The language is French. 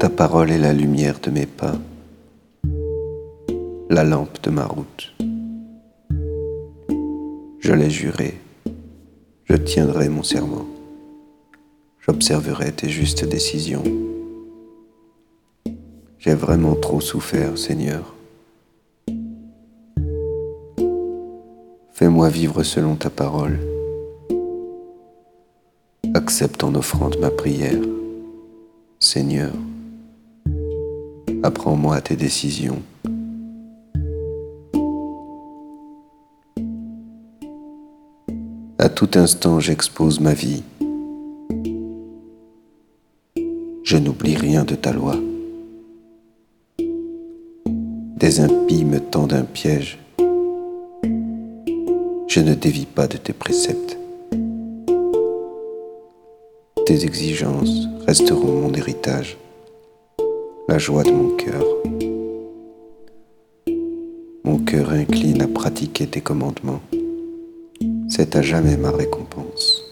Ta parole est la lumière de mes pas, la lampe de ma route. Je l'ai juré, je tiendrai mon serment, j'observerai tes justes décisions. J'ai vraiment trop souffert, Seigneur. Fais-moi vivre selon ta parole. Accepte en offrande ma prière. Seigneur, apprends-moi tes décisions. À tout instant, j'expose ma vie. Je n'oublie rien de ta loi. Des impies me tendent un piège. Je ne dévie pas de tes préceptes. Tes exigences resteront mon héritage, la joie de mon cœur. Mon cœur incline à pratiquer tes commandements c'est à jamais ma récompense.